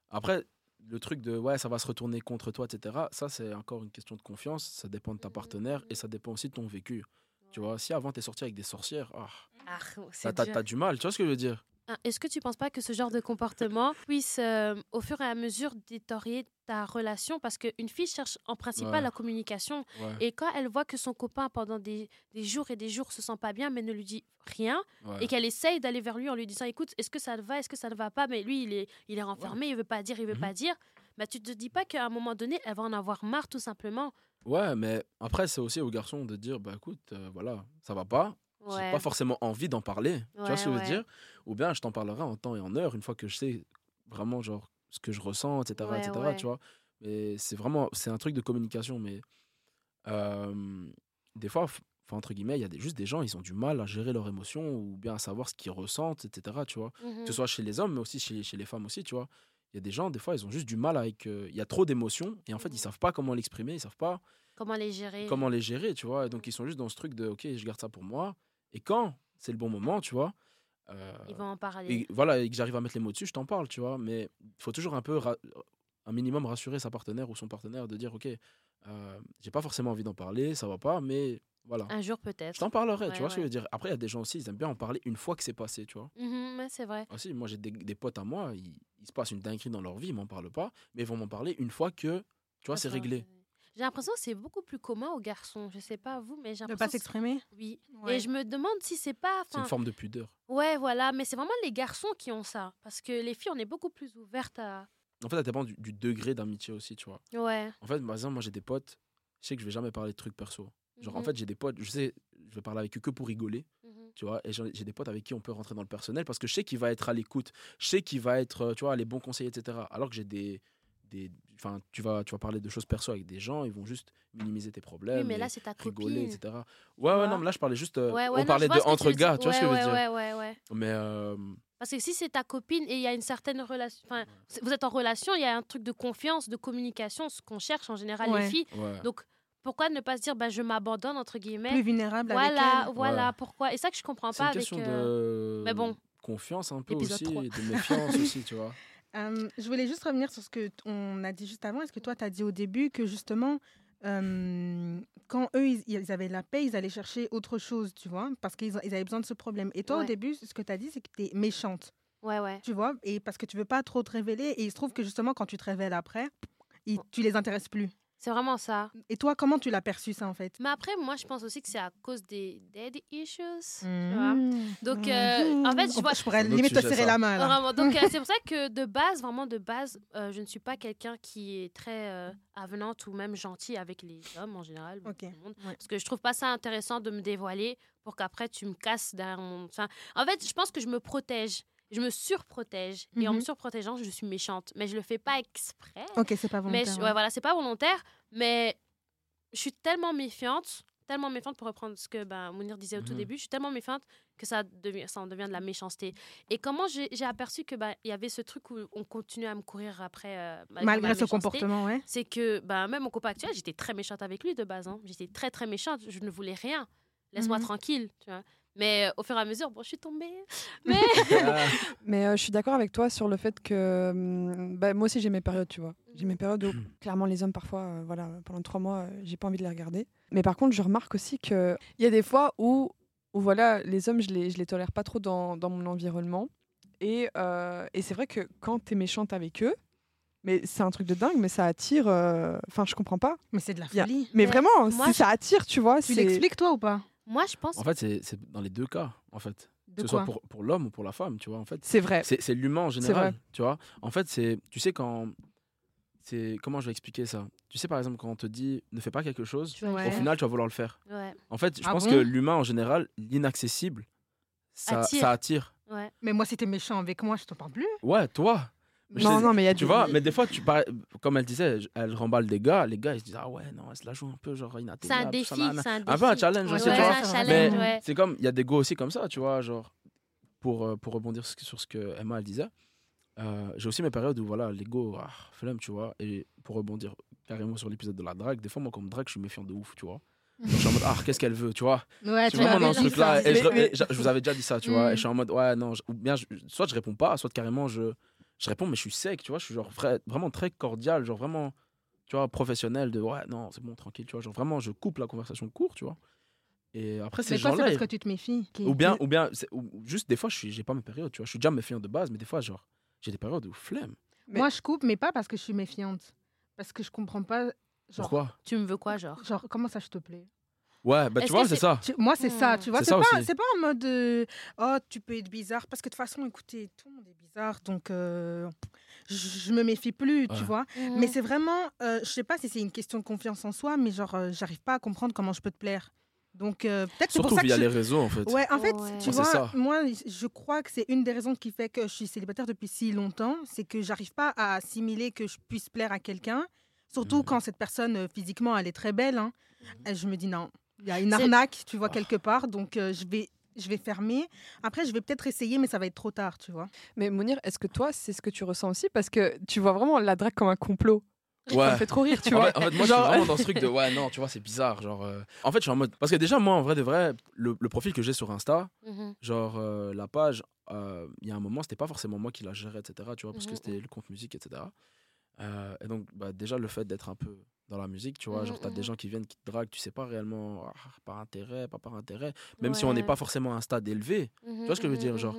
[SPEAKER 2] après, le truc de ouais, ça va se retourner contre toi, etc. Ça, c'est encore une question de confiance. Ça dépend de ta partenaire et ça dépend aussi de ton vécu. Tu vois, si avant t'es sorti avec des sorcières, ah,
[SPEAKER 1] Ah,
[SPEAKER 2] t'as,
[SPEAKER 1] c'est
[SPEAKER 2] t'as- du mal. Tu vois ce que je veux dire?
[SPEAKER 1] Est-ce que tu penses pas que ce genre de comportement puisse, euh, au fur et à mesure, détériorer ta relation? Parce qu'une fille cherche en principal
[SPEAKER 2] Ouais.
[SPEAKER 1] la communication.
[SPEAKER 2] Ouais.
[SPEAKER 1] Et quand elle voit que son copain, pendant des, des jours et des jours, se sent pas bien, mais ne lui dit rien,
[SPEAKER 2] ouais.
[SPEAKER 1] et qu'elle essaye d'aller vers lui en lui disant Écoute, est-ce que ça va? Est-ce que ça ne va pas? Mais lui, il est, il est renfermé, il veut pas dire, il veut pas dire. Bah, tu te dis pas qu'à un moment donné, elle va en avoir marre, tout simplement.
[SPEAKER 2] Ouais, mais après, c'est aussi aux garçons de dire bah écoute, euh, voilà, ça va pas. J'ai
[SPEAKER 1] Ouais.
[SPEAKER 2] pas forcément envie d'en parler. tu vois ce que je veux dire? Ou bien je t'en parlerai en temps et en heure une fois que je sais vraiment genre ce que je ressens, etc. Etc. Tu vois? Mais c'est vraiment c'est un truc de communication. Mais euh, des fois, enfin, entre guillemets, il y a des, juste des gens, ils ont du mal à gérer leurs émotions ou bien à savoir ce qu'ils ressentent, etc. Tu vois?
[SPEAKER 1] Mhm.
[SPEAKER 2] Que ce soit chez les hommes, mais aussi chez, chez les femmes aussi, tu vois? Il y a des gens, des fois, ils ont juste du mal avec. euh, Il y a trop d'émotions et en fait,
[SPEAKER 1] Mhm.
[SPEAKER 2] ils savent pas comment l'exprimer, ils savent pas
[SPEAKER 1] Comment les gérer
[SPEAKER 2] comment les gérer, tu vois? Et donc, ils sont juste dans ce truc de, ok, je garde ça pour moi. Et quand c'est le bon moment, tu vois, euh,
[SPEAKER 1] Ils vont en parler.
[SPEAKER 2] et voilà, et que j'arrive à mettre les mots dessus, je t'en parle, tu vois. Mais il faut toujours un peu, un minimum rassurer sa partenaire ou son partenaire de dire, ok, euh, j'ai pas forcément envie d'en parler, ça va pas, mais voilà.
[SPEAKER 1] Un jour, peut-être.
[SPEAKER 2] Je t'en parlerai,
[SPEAKER 1] Ouais,
[SPEAKER 2] tu vois ce que je veux dire. Après, il y a des gens aussi, ils aiment bien en parler une fois que c'est passé, tu vois.
[SPEAKER 1] Ouais, c'est vrai.
[SPEAKER 2] Aussi, moi, j'ai des, des potes à moi, ils, il se passe une dinguerie dans leur vie, ils m'en parlent pas, mais ils vont m'en parler une fois que, tu vois, c'est réglé.
[SPEAKER 1] J'ai l'impression que c'est beaucoup plus commun aux garçons. Je sais pas vous, mais j'ai
[SPEAKER 3] De
[SPEAKER 1] l'impression.
[SPEAKER 3] pas
[SPEAKER 1] que c'est-
[SPEAKER 3] s'exprimer?
[SPEAKER 1] Oui.
[SPEAKER 3] Ouais.
[SPEAKER 1] Et je me demande si c'est pas.
[SPEAKER 2] C'est une forme de pudeur.
[SPEAKER 1] Ouais, voilà. Mais c'est vraiment les garçons qui ont ça. Parce que les filles, on est beaucoup plus ouvertes à.
[SPEAKER 2] En fait, ça dépend du, du degré d'amitié aussi, tu vois.
[SPEAKER 1] Ouais.
[SPEAKER 2] En fait, par exemple, moi, j'ai des potes, je sais que je vais jamais parler de trucs perso. Genre, en
[SPEAKER 1] Mhm,
[SPEAKER 2] fait, j'ai des potes, je sais, je vais parler avec eux que pour rigoler,
[SPEAKER 1] mhm.
[SPEAKER 2] tu vois. Et j'ai des potes avec qui on peut rentrer dans le personnel parce que je sais qu'il va être à l'écoute, je sais qu'il va être, euh, tu vois, les bons conseils, etc. Alors que j'ai des. Des Enfin, tu vas, tu vas parler de choses perso avec des gens, ils vont juste minimiser tes problèmes.
[SPEAKER 1] Oui, mais
[SPEAKER 2] et
[SPEAKER 1] là, c'est ta
[SPEAKER 2] rigoler,
[SPEAKER 1] copine.
[SPEAKER 2] etc. Ouais, ouais, non, mais là, je parlais juste. euh,
[SPEAKER 1] Ouais, ouais,
[SPEAKER 2] on parlait de entre gars, tu vois ce que je veux dire.
[SPEAKER 1] Ouais, ouais, ouais.
[SPEAKER 2] Mais. euh,
[SPEAKER 1] Parce que si c'est ta copine et il y a une certaine relation. Enfin, c'est- vous êtes en relation, il y a un truc de confiance, de communication, ce qu'on cherche en général,
[SPEAKER 3] Ouais.
[SPEAKER 1] les filles.
[SPEAKER 2] ouais.
[SPEAKER 1] Donc, pourquoi ne pas se dire, bah, je m'abandonne, entre guillemets
[SPEAKER 3] Plus vulnérable avec
[SPEAKER 1] Voilà,
[SPEAKER 3] elle.
[SPEAKER 1] voilà,
[SPEAKER 2] Ouais.
[SPEAKER 1] pourquoi. Et ça que je comprends
[SPEAKER 2] C'est
[SPEAKER 1] pas
[SPEAKER 2] une
[SPEAKER 1] avec.
[SPEAKER 2] question
[SPEAKER 1] euh,
[SPEAKER 2] de.
[SPEAKER 1] mais bon.
[SPEAKER 2] Confiance un peu
[SPEAKER 1] Épisode
[SPEAKER 2] aussi,
[SPEAKER 1] 3.
[SPEAKER 2] et de méfiance aussi, tu vois.
[SPEAKER 3] Euh, je voulais juste revenir sur ce que t- on a dit juste avant. Est-ce que toi, tu as dit au début que justement, euh, quand eux, ils, ils avaient la paix, ils allaient chercher autre chose, tu vois, parce qu'ils ils avaient besoin de ce problème. Et toi, au début, ce que tu as dit, c'est que tu es méchante,
[SPEAKER 1] Ouais, ouais.
[SPEAKER 3] tu vois, et parce que tu veux pas trop te révéler. Et il se trouve que justement, quand tu te révèles après, ils- tu les intéresses plus.
[SPEAKER 1] C'est vraiment ça.
[SPEAKER 3] Et toi, comment tu l'as perçu, ça, en fait?
[SPEAKER 1] Mais après, moi, je pense aussi que c'est à cause des dead issues. tu vois.
[SPEAKER 3] Mmh.
[SPEAKER 1] Donc, euh, en fait, je
[SPEAKER 3] On-
[SPEAKER 1] vois.
[SPEAKER 3] je pourrais limite te serrer
[SPEAKER 2] ça.
[SPEAKER 3] la main, là.
[SPEAKER 1] Vraiment. Donc, euh, c'est pour ça que de base, vraiment de base, euh, je ne suis pas quelqu'un qui est très euh, avenante ou même gentil avec les hommes en général.
[SPEAKER 3] Ok.
[SPEAKER 1] tout le monde.
[SPEAKER 3] Ouais.
[SPEAKER 1] Parce que je trouve pas ça intéressant de me dévoiler pour qu'après tu me casses derrière mon. Enfin, en fait, je pense que je me protège. Je me surprotège. Et en me
[SPEAKER 3] Mhm.
[SPEAKER 1] surprotégeant, je suis méchante. Mais je le fais pas exprès.
[SPEAKER 3] Ok, c'est pas
[SPEAKER 1] Mais
[SPEAKER 3] volontaire.
[SPEAKER 1] je-
[SPEAKER 3] ouais.
[SPEAKER 1] voilà, c'est pas volontaire, mais je suis tellement méfiante, tellement méfiante pour reprendre ce que ben, Mounir disait au tout
[SPEAKER 2] Mhm.
[SPEAKER 1] début, je suis tellement méfiante que ça, devient, ça en devient de la méchanceté. Et comment j'ai aperçu que ben, il y avait ce truc où on continuait à me courir après euh, malgré, ma
[SPEAKER 3] Malgré ce comportement, ouais.
[SPEAKER 1] c'est que ben, même mon copain actuel, j'étais très méchante avec lui de base. hein. J'étais très très méchante, je ne voulais rien. Laisse-moi
[SPEAKER 3] Mhm.
[SPEAKER 1] tranquille, tu vois. Mais euh, au fur et à mesure, bon, je suis tombée. Mais
[SPEAKER 2] Ah,
[SPEAKER 4] Mais euh, je suis d'accord avec toi sur le fait que hum, bah, moi aussi j'ai mes périodes, tu vois. J'ai mes périodes où clairement les hommes parfois, euh, voilà, pendant trois mois, euh, j'ai pas envie de les regarder. Mais par contre, je remarque aussi que il y a des fois où, où voilà, les hommes, je les, je les tolère pas trop dans, dans mon environnement. Et, euh, et c'est vrai que quand t'es méchante avec eux, mais c'est un truc de dingue, mais ça attire. euh, Enfin, je comprends pas.
[SPEAKER 3] Mais c'est de la
[SPEAKER 4] a-
[SPEAKER 3] folie.
[SPEAKER 4] Mais
[SPEAKER 1] Mais
[SPEAKER 4] vraiment,
[SPEAKER 1] moi,
[SPEAKER 4] si
[SPEAKER 1] je-
[SPEAKER 4] ça attire, tu vois.
[SPEAKER 3] Tu l'expliques, toi, ou pas?
[SPEAKER 1] Moi, je pense.
[SPEAKER 2] En fait, c'est c'est dans les deux cas, en fait.
[SPEAKER 3] De
[SPEAKER 2] que ce soit pour, pour l'homme ou pour la femme, tu vois. En fait,
[SPEAKER 4] C'est vrai.
[SPEAKER 2] c'est l'humain en général,
[SPEAKER 4] vrai.
[SPEAKER 2] tu vois. En fait, c'est, tu sais quand, c'est comment je vais expliquer ça? Tu sais par exemple quand on te dit ne fais pas quelque chose,
[SPEAKER 3] Ouais.
[SPEAKER 2] au final tu vas vouloir le faire.
[SPEAKER 1] Ouais,
[SPEAKER 2] En fait, je
[SPEAKER 3] Ah
[SPEAKER 2] pense
[SPEAKER 3] bon?
[SPEAKER 2] que l'humain en général, l'inaccessible, ça
[SPEAKER 1] Attire.
[SPEAKER 2] ça attire.
[SPEAKER 1] ouais.
[SPEAKER 3] Mais moi, si t'es méchant avec moi, je t'en parle plus.
[SPEAKER 2] Ouais, toi.
[SPEAKER 4] Non, non, mais il y a
[SPEAKER 2] Tu
[SPEAKER 4] des-
[SPEAKER 2] vois, mais des fois, tu parais- comme elle disait, elle remballe des gars, les gars ils se disent ah ouais non, elle se la joue un peu genre
[SPEAKER 1] C'est
[SPEAKER 2] inatteignable.
[SPEAKER 1] un
[SPEAKER 2] tout
[SPEAKER 1] défi, c'est un défi.
[SPEAKER 2] Un peu un challenge
[SPEAKER 3] Ouais,
[SPEAKER 2] aussi,
[SPEAKER 1] Ouais,
[SPEAKER 2] tu vois.
[SPEAKER 1] un
[SPEAKER 3] c'est
[SPEAKER 1] challenge,
[SPEAKER 2] Mais
[SPEAKER 1] ouais.
[SPEAKER 2] c'est comme, il y a des go aussi comme ça, tu vois, genre, pour, euh, pour rebondir sur ce que Emma, elle disait, euh, j'ai aussi mes périodes où, voilà, l'ego, ah, flemme, tu vois, et pour rebondir carrément sur l'épisode de la drague, des fois, moi, quand on me drague, je suis méfiant de ouf, tu vois. Donc, je suis en mode, ah, qu'est-ce qu'elle veut, tu vois.
[SPEAKER 3] Ouais,
[SPEAKER 2] Je suis vraiment dans ce truc-là, et je,
[SPEAKER 3] Mais-
[SPEAKER 2] et je- je vous avais déjà dit ça, tu vois,
[SPEAKER 3] Mm.
[SPEAKER 2] et je suis en mode, ouais, non, je- ou bien, je- soit je réponds pas, soit carrément, je, je réponds, mais je suis sec, tu vois, je suis genre vrai- vraiment très cordial, genre vraiment, tu vois, professionnel, de, ouais, non, c'est bon, tranquille, tu vois, genre vraiment, je coupe la conversation court, tu vois. Et après, ces
[SPEAKER 3] Mais toi, c'est parce que tu te méfies. qui-
[SPEAKER 2] ou bien, ou bien c'est- ou juste des fois, je suis, j'ai pas mes périodes, tu vois. Je suis déjà méfiant de base, mais des fois, genre, j'ai des périodes où flemme.
[SPEAKER 4] Mais-
[SPEAKER 3] Moi, je coupe, mais pas parce que je suis méfiante. Parce que je comprends pas. Genre,
[SPEAKER 2] Pourquoi?
[SPEAKER 1] Tu me veux quoi, genre?
[SPEAKER 3] Genre comment ça, je te plais?
[SPEAKER 2] Ouais, bah tu vois,
[SPEAKER 1] que
[SPEAKER 2] c'est ça.
[SPEAKER 3] Tu- Moi, c'est ça,
[SPEAKER 1] Hmm.
[SPEAKER 3] tu vois.
[SPEAKER 2] C'est ça
[SPEAKER 3] pas, pas en mode euh, oh, tu peux être bizarre. Parce que de toute façon, écoutez, tout le monde est bizarre. Donc, euh, je, me méfie plus, tu vois.
[SPEAKER 1] Mhm.
[SPEAKER 3] Mais c'est vraiment, euh, je sais pas si c'est une question de confiance en soi, mais genre, euh, j'arrive pas à comprendre comment je peux te plaire. Donc, euh, peut-être c'est pour
[SPEAKER 2] Surtout
[SPEAKER 3] ça que
[SPEAKER 2] via
[SPEAKER 3] je-
[SPEAKER 2] les réseaux, en fait.
[SPEAKER 3] Ouais, en fait,
[SPEAKER 1] Ouais.
[SPEAKER 3] tu vois,
[SPEAKER 2] ça.
[SPEAKER 3] moi, je crois que c'est une des raisons qui fait que je suis célibataire depuis si longtemps, c'est que j'arrive pas à assimiler que je puisse plaire à quelqu'un, surtout
[SPEAKER 2] Mhm.
[SPEAKER 3] quand cette personne, physiquement, elle est très belle. hein. Je me dis non, il y a une arnaque, tu vois,
[SPEAKER 2] Ah.
[SPEAKER 3] quelque part, donc euh, je vais... Je vais fermer. Après, je vais peut-être essayer, mais ça va être trop tard, tu vois.
[SPEAKER 4] Mais Mounir, est-ce que toi, c'est ce que tu ressens aussi? Parce que tu vois vraiment la drague comme un complot. Ça me fait trop rire, tu
[SPEAKER 2] En
[SPEAKER 4] vois.
[SPEAKER 2] fait, en fait, moi, je
[SPEAKER 4] Genre-
[SPEAKER 2] suis vraiment dans ce truc de ouais, non, tu vois, c'est bizarre. Genre, euh, En fait, je suis en mode. Parce que déjà, moi, en vrai de vrai, le, le profil que j'ai sur Insta,
[SPEAKER 1] Mhm.
[SPEAKER 2] genre, euh, la page, euh, il y a un moment, c'était pas forcément moi qui la gérais, etc. Tu vois, parce que
[SPEAKER 1] Mhm,
[SPEAKER 2] c'était le compte musique, etc. Euh, et donc, bah, déjà, le fait d'être un peu dans la musique, tu vois,
[SPEAKER 1] Mhm,
[SPEAKER 2] genre, t'as des
[SPEAKER 1] mhm.
[SPEAKER 2] gens qui viennent, qui te draguent, tu sais pas réellement ah, par intérêt, pas par intérêt, même si on n'est pas forcément à un stade élevé.
[SPEAKER 1] Mhm,
[SPEAKER 2] vois ce que je veux dire, genre.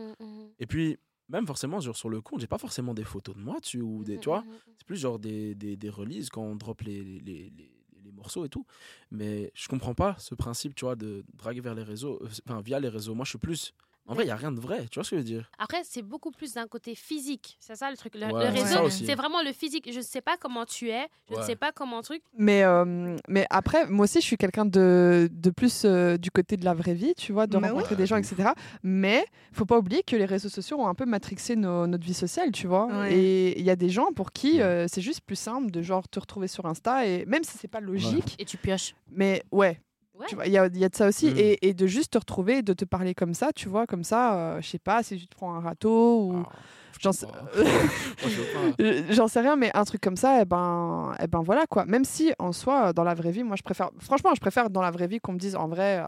[SPEAKER 2] Et puis, même forcément, genre, sur le compte, j'ai pas forcément des photos de moi dessus ou des, tu vois. C'est plus genre des, des, des releases quand on drop les, les, les, les- les morceaux et tout. Mais je comprends pas ce principe, tu vois, de draguer vers les réseaux, euh, enfin, via les réseaux. Moi, je suis plus. En vrai, il y a rien de vrai, tu vois ce que je veux dire?
[SPEAKER 1] Après, c'est beaucoup plus d'un côté physique. C'est ça le truc. Le,
[SPEAKER 2] Ouais,
[SPEAKER 1] réseau, c'est vraiment le physique. Je ne sais pas comment tu es. Je ne sais pas comment truc.
[SPEAKER 4] Mais, euh, mais après, moi aussi, je suis quelqu'un de, de plus euh, du côté de la vraie vie, tu vois, de rencontrer des gens, etc. Mais faut pas oublier que les réseaux sociaux ont un peu matrixé nos- notre vie sociale, tu vois.
[SPEAKER 3] Ouais.
[SPEAKER 4] Et il y a des gens pour qui euh, c'est juste plus simple de genre te retrouver sur Insta, et même si c'est pas logique,
[SPEAKER 1] Et tu pioches.
[SPEAKER 4] mais ouais.
[SPEAKER 1] Ouais.
[SPEAKER 4] Tu vois, il y a, il y a de ça aussi.
[SPEAKER 2] Mhm.
[SPEAKER 4] Et, et de juste te retrouver, et de te parler comme ça, tu vois, comme ça, euh, je sais pas, si tu te prends un râteau ou.
[SPEAKER 2] Ah, je
[SPEAKER 4] J'en
[SPEAKER 2] sais
[SPEAKER 4] sais... rien, mais un truc comme ça, et ben, eh ben voilà quoi. Même si en soi, dans la vraie vie, moi je préfère, franchement, je préfère dans la vraie vie qu'on me dise en vrai, euh,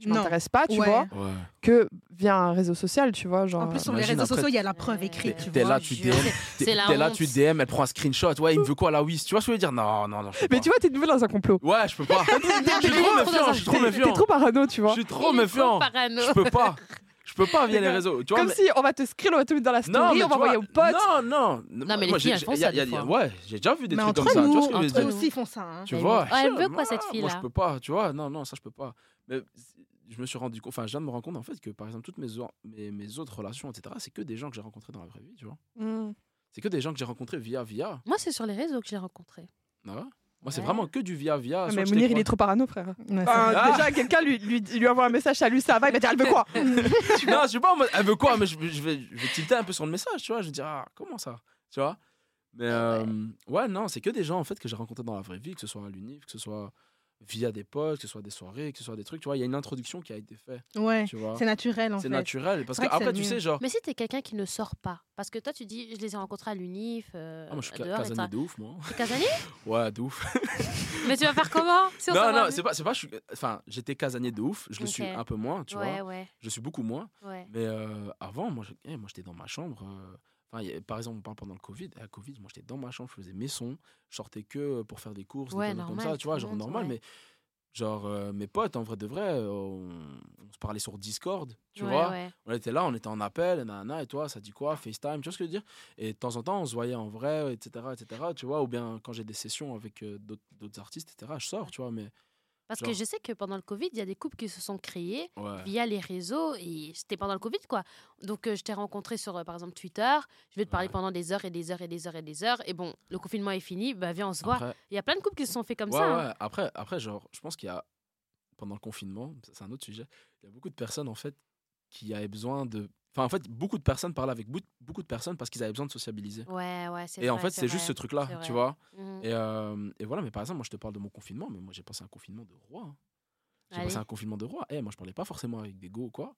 [SPEAKER 4] tu m'intéresses pas, tu
[SPEAKER 3] Ouais.
[SPEAKER 4] vois,
[SPEAKER 2] Ouais.
[SPEAKER 4] que via un réseau social, tu vois, genre.
[SPEAKER 3] En plus, sur les réseaux
[SPEAKER 2] après-
[SPEAKER 3] sociaux, il y a la preuve
[SPEAKER 1] Ouais.
[SPEAKER 3] écrite, tu
[SPEAKER 2] T'es
[SPEAKER 3] vois.
[SPEAKER 2] là, tu DM.
[SPEAKER 1] c'est-
[SPEAKER 2] T'es t'es là,
[SPEAKER 1] honte.
[SPEAKER 2] tu DM, elle prend un screenshot. Ouais, il me veut quoi, la Wiz Tu vois ce que je veux dire? Non, non, non. je peux
[SPEAKER 4] Mais tu vois, t'es de nouveau dans un complot.
[SPEAKER 2] Ouais, je peux pas. Je suis trop méfiant, je suis trop
[SPEAKER 4] T'es
[SPEAKER 2] méfiant.
[SPEAKER 4] trop parano, tu vois.
[SPEAKER 2] Je suis trop méfiant. Je peux pas. Je peux pas via les réseaux. Tu vois,
[SPEAKER 4] Comme
[SPEAKER 2] mais-
[SPEAKER 4] si on va te screen, on va te mettre dans la story,
[SPEAKER 2] Non,
[SPEAKER 4] on va envoyer aux potes.
[SPEAKER 2] Non, non.
[SPEAKER 1] Non, mais les filles, elles font
[SPEAKER 2] y a-
[SPEAKER 1] ça,
[SPEAKER 2] y a-
[SPEAKER 1] des
[SPEAKER 2] y a-
[SPEAKER 1] fois.
[SPEAKER 2] Ouais, j'ai déjà vu des
[SPEAKER 3] Mais
[SPEAKER 2] trucs
[SPEAKER 3] entre
[SPEAKER 2] comme ça. Tu vois
[SPEAKER 3] nous,
[SPEAKER 2] ce que je veux
[SPEAKER 3] entre nous aussi, ils font ça. hein.
[SPEAKER 2] Tu
[SPEAKER 3] Mais
[SPEAKER 2] vois
[SPEAKER 1] elle veut quoi, cette fille-là
[SPEAKER 2] Moi, je peux pas, tu vois. Non, non, ça, je peux pas. Mais je me suis rendu compte, enfin, je viens de me rendre compte, en fait, que par exemple, toutes mes, mes, mes autres relations, etc., c'est que des gens que j'ai rencontrés dans la vraie vie, tu vois.
[SPEAKER 4] Mm.
[SPEAKER 2] C'est que des gens que j'ai rencontrés via, via.
[SPEAKER 1] Moi, c'est sur les réseaux que j'ai rencontré.
[SPEAKER 2] Ah ouais? Moi, c'est
[SPEAKER 1] Ouais.
[SPEAKER 2] vraiment que du via, via.
[SPEAKER 4] Ah, mais Mounir, il est trop parano, frère.
[SPEAKER 3] Ouais,
[SPEAKER 4] Enfin.
[SPEAKER 2] Ah.
[SPEAKER 4] Déjà, quelqu'un lui, lui, lui envoie un message, salut, ça va, il va dire, elle veut quoi?
[SPEAKER 2] Non, je suis pas en mode, elle veut quoi? Mais je, je vais, je vais tilter un peu sur le message, tu vois. Je vais dire, ah, comment ça? Tu vois? Mais
[SPEAKER 1] Ah ouais.
[SPEAKER 2] euh, ouais, non, c'est que des gens, en fait, que j'ai rencontrés dans la vraie vie, que ce soit à l'UNIF, que ce soit via des potes, que ce soit des soirées, que ce soit des trucs, tu vois. Il y a une introduction qui a été faite,
[SPEAKER 3] Ouais,
[SPEAKER 2] tu vois.
[SPEAKER 3] c'est naturel en
[SPEAKER 2] C'est
[SPEAKER 3] fait.
[SPEAKER 2] naturel. Parce
[SPEAKER 3] C'est
[SPEAKER 2] que
[SPEAKER 3] vrai que
[SPEAKER 2] après,
[SPEAKER 3] c'est
[SPEAKER 2] tu
[SPEAKER 3] mieux.
[SPEAKER 2] sais, genre.
[SPEAKER 1] Mais si t'es quelqu'un qui ne sort pas, parce que toi, tu dis, je les ai rencontrés à l'UNIF, euh,
[SPEAKER 2] Ah, moi, je suis
[SPEAKER 1] dehors,
[SPEAKER 2] casanier de ouf, moi.
[SPEAKER 1] T'es casanier
[SPEAKER 2] Ouais, de ouf.
[SPEAKER 1] Mais tu vas faire comment si
[SPEAKER 2] non, non, c'est pas, c'est pas. je suis- Enfin, j'étais casanier de ouf. Je le suis un peu moins, tu
[SPEAKER 1] Ouais,
[SPEAKER 2] vois.
[SPEAKER 1] ouais,
[SPEAKER 2] Je suis beaucoup moins.
[SPEAKER 1] ouais.
[SPEAKER 2] Mais euh, avant, moi, je- eh, moi, j'étais dans ma chambre. euh, Enfin, a- par exemple, on parle pendant le Covid. À Covid, moi, j'étais dans ma chambre, je faisais mes sons. Je sortais que pour faire des courses,
[SPEAKER 1] Ouais,
[SPEAKER 2] des conneries comme
[SPEAKER 1] normal,
[SPEAKER 2] ça, tu vois, genre
[SPEAKER 1] monde,
[SPEAKER 2] normal.
[SPEAKER 1] ouais.
[SPEAKER 2] Mais genre, euh, mes potes, en vrai de vrai, euh, on, on se parlait sur Discord, tu
[SPEAKER 1] Ouais,
[SPEAKER 2] vois. On était là, on était en appel, nanana, et toi, ça dit quoi FaceTime, tu vois ce que je veux dire? Et de temps en temps, on se voyait en vrai, etc., etc., tu vois. Ou bien quand j'ai des sessions avec euh, d'autres artistes, etc., je sors, tu vois. Mais
[SPEAKER 1] Parce que je sais que pendant le Covid, il y a des couples qui se sont créés
[SPEAKER 2] ouais.
[SPEAKER 1] via les réseaux et c'était pendant le Covid quoi. Donc euh, je t'ai rencontré sur euh, par exemple Twitter, je vais te parler
[SPEAKER 2] Ouais.
[SPEAKER 1] pendant des heures et des heures et des heures et des heures et bon, le confinement est fini, bah viens on se voit. Il y a plein de couples qui se sont fait comme
[SPEAKER 2] ouais,
[SPEAKER 1] ça. hein.
[SPEAKER 2] ouais. Après, après, genre, je pense qu'il y a, pendant le confinement, c'est un autre sujet, il y a beaucoup de personnes, en fait, qui avaient besoin de. Enfin, en fait, beaucoup de personnes parlaient avec beaucoup de personnes parce qu'ils avaient besoin de sociabiliser.
[SPEAKER 1] Ouais, ouais, c'est
[SPEAKER 2] Et en fait, c'est juste ce truc-là, tu vois?
[SPEAKER 1] Mhm.
[SPEAKER 2] Et, euh, et voilà, mais par exemple, moi, je te parle de mon confinement, mais moi, j'ai passé un confinement de roi. hein. J'ai passé un confinement de roi. Eh, moi, je parlais pas forcément avec des go ou quoi.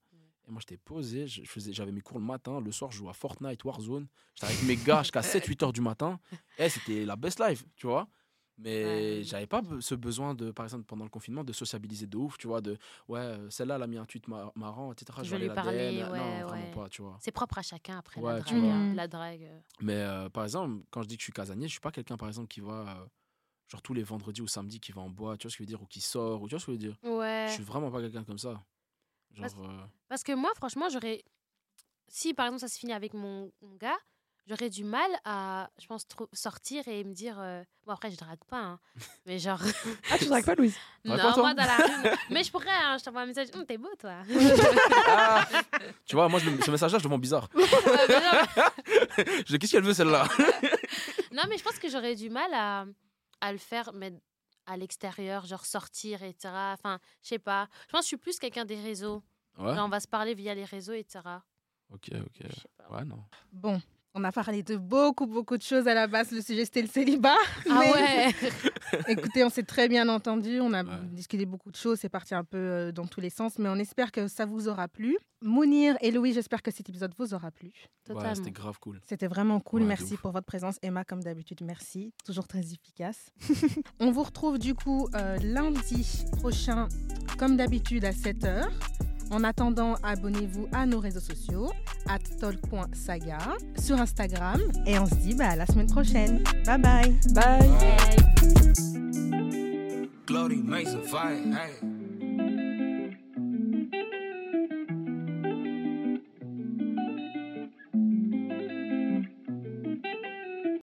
[SPEAKER 2] Et moi, j'étais posé, je je faisais, j'avais mes cours le matin, le soir, je jouais à Fortnite, Warzone. J'étais avec mes gars jusqu'à 7-8 heures du matin. Et c'était la best life, tu vois? Mais
[SPEAKER 1] Ouais.
[SPEAKER 2] j'avais pas ce besoin de, par exemple, pendant le confinement, de sociabiliser de ouf, tu vois, de ouais, euh, celle-là, elle a mis un tweet mar- marrant, etc.
[SPEAKER 1] Je
[SPEAKER 2] vais
[SPEAKER 1] vais lui parler, ouais,
[SPEAKER 2] non, vraiment
[SPEAKER 1] ouais.
[SPEAKER 2] pas, tu vois.
[SPEAKER 1] C'est propre à chacun après la drague.
[SPEAKER 3] Mhm.
[SPEAKER 1] La drague. euh.
[SPEAKER 2] Mais euh, par exemple, quand je dis que je suis casanier, je suis pas quelqu'un, par exemple, qui va, euh, genre tous les vendredis ou samedis, qui va en bois, tu vois ce que je veux dire, ou qui sort, ou tu vois ce que je veux dire.
[SPEAKER 1] Ouais.
[SPEAKER 2] Je suis vraiment pas quelqu'un comme ça. Genre,
[SPEAKER 1] Parce-
[SPEAKER 2] euh,
[SPEAKER 1] Parce que moi, franchement, j'aurais. Si par exemple ça se finit avec mon, mon gars, j'aurais du mal à, je pense, trop- sortir et me dire. euh, Bon, après, je drague pas, hein, mais genre.
[SPEAKER 4] Ah, tu dragues pas, Louise?
[SPEAKER 1] Non, moi dans la rue. Mais je pourrais, hein, je t'envoie un message. Hum, T'es beau, toi.
[SPEAKER 2] ah tu vois, moi, je ce message-là, je le vends bizarre. Je qu'est-ce qu'elle veut, celle-là?
[SPEAKER 1] Non, mais je pense que j'aurais du mal à, à le faire, mais à l'extérieur, genre sortir, etc. Enfin, je sais pas. Je pense que je suis plus quelqu'un des réseaux.
[SPEAKER 2] Ouais.
[SPEAKER 1] Genre, on va se parler via les réseaux, etc.
[SPEAKER 2] Ok, ok. Ouais, non.
[SPEAKER 3] Bon, on a parlé de beaucoup, beaucoup de choses à la base. Le sujet, c'était le célibat.
[SPEAKER 1] Ah
[SPEAKER 3] Mais
[SPEAKER 1] ouais
[SPEAKER 3] Écoutez, on s'est très bien entendu. On a
[SPEAKER 2] Ouais.
[SPEAKER 3] discuté beaucoup de choses. C'est parti un peu euh, dans tous les sens. Mais on espère que ça vous aura plu. Mounir et Louis, j'espère que cet épisode vous aura plu.
[SPEAKER 2] Ouais,
[SPEAKER 1] Totalement.
[SPEAKER 2] c'était grave cool.
[SPEAKER 3] C'était vraiment cool.
[SPEAKER 2] Ouais,
[SPEAKER 3] merci pour votre présence. Emma, comme d'habitude, merci. Toujours très efficace. on vous retrouve du coup euh, lundi prochain, comme d'habitude, à 7h. En attendant, abonnez-vous à nos réseaux sociaux, at talk.saga, sur Instagram. Et on se dit bah, à la semaine prochaine. Bye bye.
[SPEAKER 4] Bye.